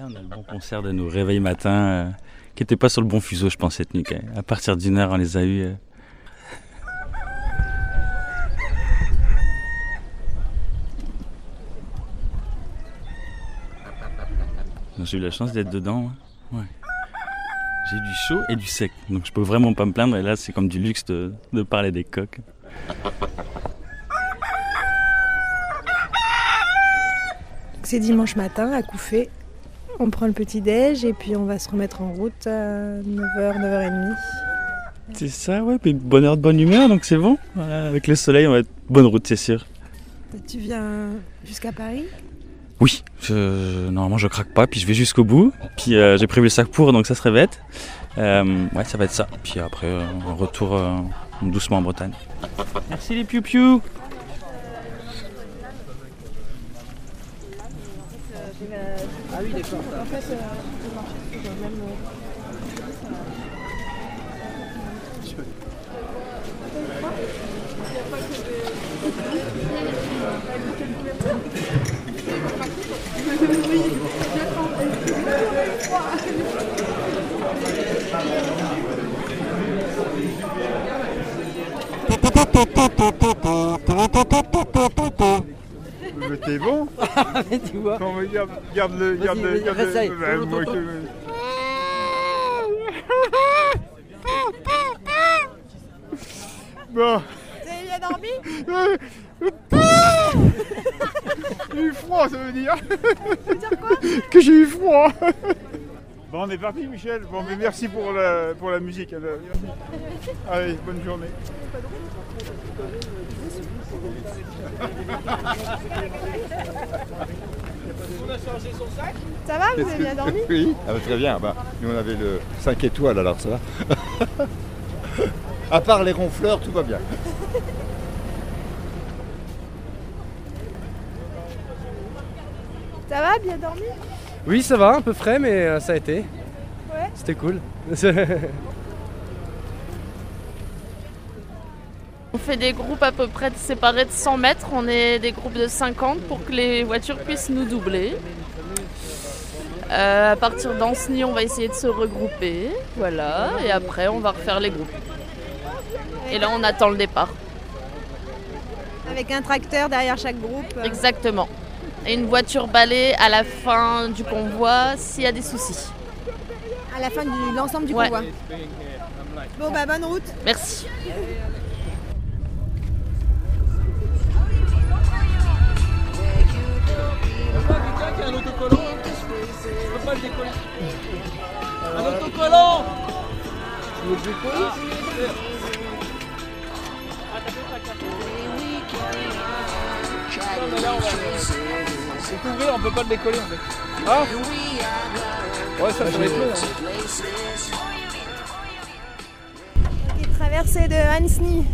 On a le bon concert de nos réveils matins, euh, qui n'étaient pas sur le bon fuseau, je pense, cette nuit. même. À partir d'une heure, on les a eus. euh. J'ai eu la chance d'être dedans. Ouais. J'ai du chaud et du sec, donc je peux vraiment pas me plaindre. Et là, c'est comme du luxe de, de parler des coques. C'est dimanche matin à Couffé. On prend le petit déj et puis on va se remettre en route à 9h, 9h30. C'est ça, ouais. Puis bonne heure de bonne humeur, donc c'est bon. Voilà, avec le soleil, on va être bonne route, c'est sûr. Tu viens jusqu'à Paris? Oui, je- normalement je craque pas, puis je vais jusqu'au bout. Puis euh, j'ai prévu le sac pour, donc ça serait bête. Euh, ouais, ça va être ça. Puis après, euh, un retour euh, doucement en Bretagne. Merci les piou-piou Mais t'es bon tu vois. Non, mais garde, garde le. Garde le garde le- Bon. T'as bien dormi J'ai eu froid, ça veut dire. Que j'ai eu froid. Bon, on est parti, Michel. Bon, mais merci pour la, pour la musique. Allez, bonne journée. Ça va Vous avez bien dormi Oui, ah bah, très bien. Bah, nous, on avait le 5 étoiles, alors ça va. à part les ronfleurs, tout va bien. Ça va Bien dormi Oui, ça va, un peu frais, mais euh, ça a été. Ouais. C'était cool. On fait des groupes à peu près séparés de 100 mètres. On est des groupes de 50 pour que les voitures puissent nous doubler. Euh, à partir d'Anceny, on va essayer de se regrouper. Voilà. Et après, on va refaire les groupes. Et là, on attend le départ. Avec un tracteur derrière chaque groupe. Exactement. Et une voiture balai à la fin du convoi s'il y a des soucis. À la fin de l'ensemble du Ouais. convoi. Bon bah bonne route. Merci. un autocollant. Je peux pas le décoller. Un autocollant Tu veux le décoller C'est couvert, on peut pas le décoller en fait. Ah Ouais, ça, ça va être long. hein. Traversée de Hansny.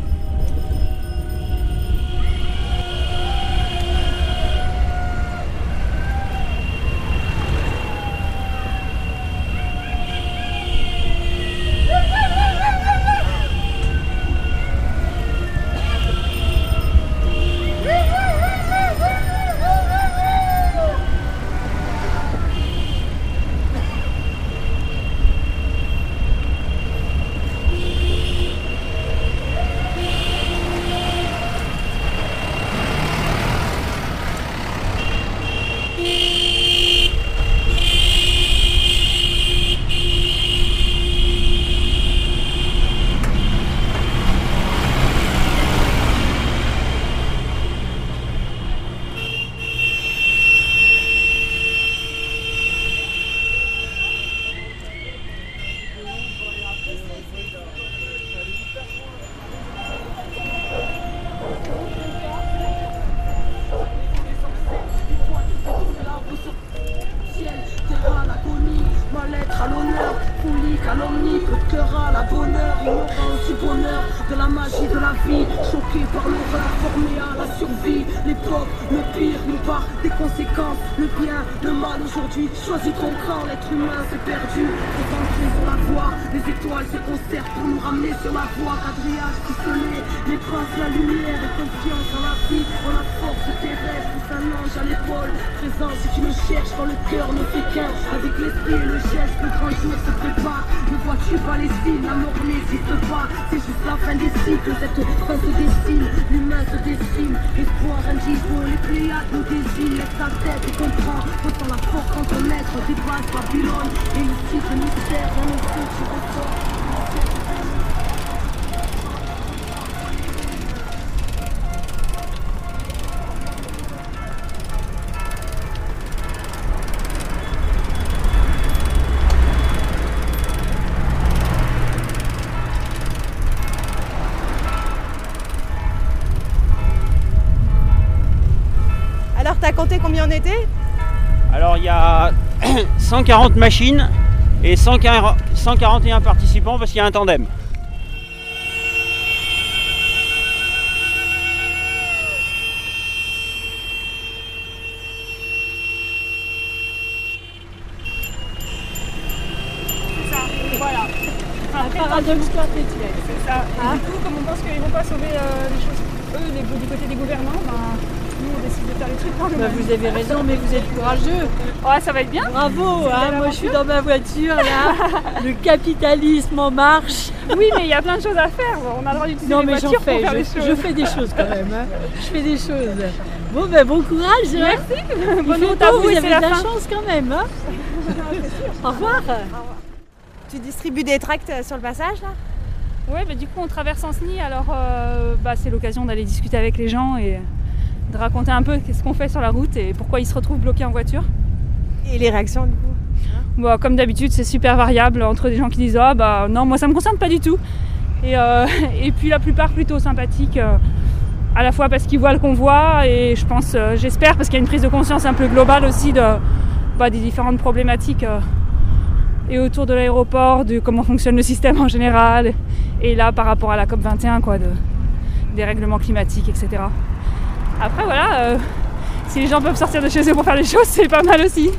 Choisis ton camp, l'être humain s'est perdu. Concentré sur la voie, les étoiles se concertent pour nous ramener sur la voie. Quadrillage qui sonnait, traces, la lumière et confiance en la vie. En la force terrestre, pousse un ange à l'épaule. Présent si tu me cherches quand le cœur ne fait qu'un. Avec l'esprit et le geste, le grand jour se prépare. Ne vois-tu pas les signes, la mort n'existe pas. C'est juste la fin des cycles, cette fin se dessine. L'humain se dessine, espoir indigo, les pléiades nous désignent. Laisse ta tête et comprends, ressens la force quand ton être dépasse Babylone. Et ici, ce mystère, rien ne peut, tu ressors. T'as compté combien on était Alors il y a 140 machines et 140 141 participants parce qu'il y a un tandem. C'est ça. Et du coup, comme on pense qu'ils vont pas sauver euh, les choses, eux, les, du côté des gouvernants, ben, nous, on décide de faire les trucs par Bah, vous avez raison, mais vous êtes courageux. Ouais, ça va être bien. Bravo, hein, moi je suis dans ma voiture là, le capitalisme en marche. Oui, mais il y a plein de choses à faire. On a le droit d'utiliser Non les voitures pour faire je, des choses. je fais des choses quand même. hein. Je fais des choses. Bon ben bon courage. hein. Merci. Bonne route à vous, avez de la chance quand même. hein. Au revoir. Tu distribues des tracts euh, sur le passage là? Ouais, bah, du coup, on traverse Anceny, alors euh, bah, c'est l'occasion d'aller discuter avec les gens et de raconter un peu qu'est-ce qu'on fait sur la route et pourquoi ils se retrouvent bloqués en voiture. Et les réactions du coup Bon, comme d'habitude, c'est super variable entre des gens qui disent Ah bah non, moi ça me concerne pas du tout. Et, euh, et puis la plupart plutôt sympathiques, euh, à la fois parce qu'ils voient le convoi et je pense, euh, j'espère, parce qu'il y a une prise de conscience un peu globale aussi de, bah, des différentes problématiques et autour de l'aéroport, de comment fonctionne le système en général, et là par rapport à la COP21, quoi, de, des règlements climatiques, etc. Après voilà, euh, si les gens peuvent sortir de chez eux pour faire les choses, c'est pas mal aussi.